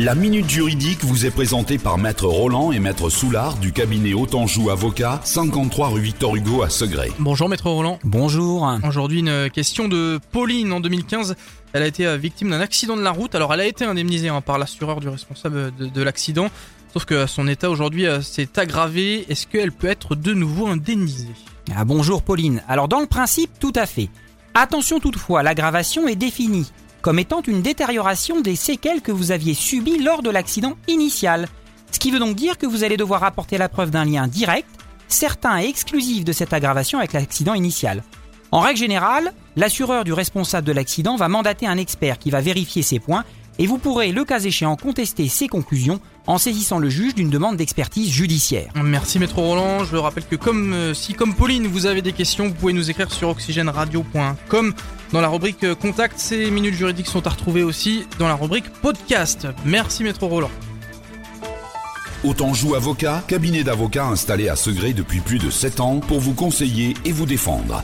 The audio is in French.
La Minute Juridique vous est présentée par Maître Roland et Maître Soulard du cabinet Autanjou Avocat, 53 rue Victor Hugo à Segré. Bonjour Maître Roland. Bonjour. Aujourd'hui une question de Pauline en 2015. Elle a été euh, victime d'un accident de la route. Alors elle a été indemnisée hein, par l'assureur du responsable de, de l'accident. Sauf que son état aujourd'hui euh, s'est aggravé. Est-ce qu'elle peut être de nouveau indemnisée? Ah, bonjour Pauline. Alors dans le principe, tout à fait. Attention toutefois, l'aggravation est définie comme étant une détérioration des séquelles que vous aviez subies lors de l'accident initial. Ce qui veut donc dire que vous allez devoir apporter la preuve d'un lien direct, certain et exclusif de cette aggravation avec l'accident initial. En règle générale, l'assureur du responsable de l'accident va mandater un expert qui va vérifier ces points et vous pourrez, le cas échéant, contester ses conclusions en saisissant le juge d'une demande d'expertise judiciaire. Merci Maître Roland. Je rappelle que comme euh, si comme Pauline vous avez des questions, vous pouvez nous écrire sur oxygèneradio.com. Dans la rubrique contact, ces minutes juridiques sont à retrouver aussi dans la rubrique podcast. Merci Maître Roland. Autanjou Avocat, cabinet d'avocats installé à Segré depuis plus de 7 ans pour vous conseiller et vous défendre.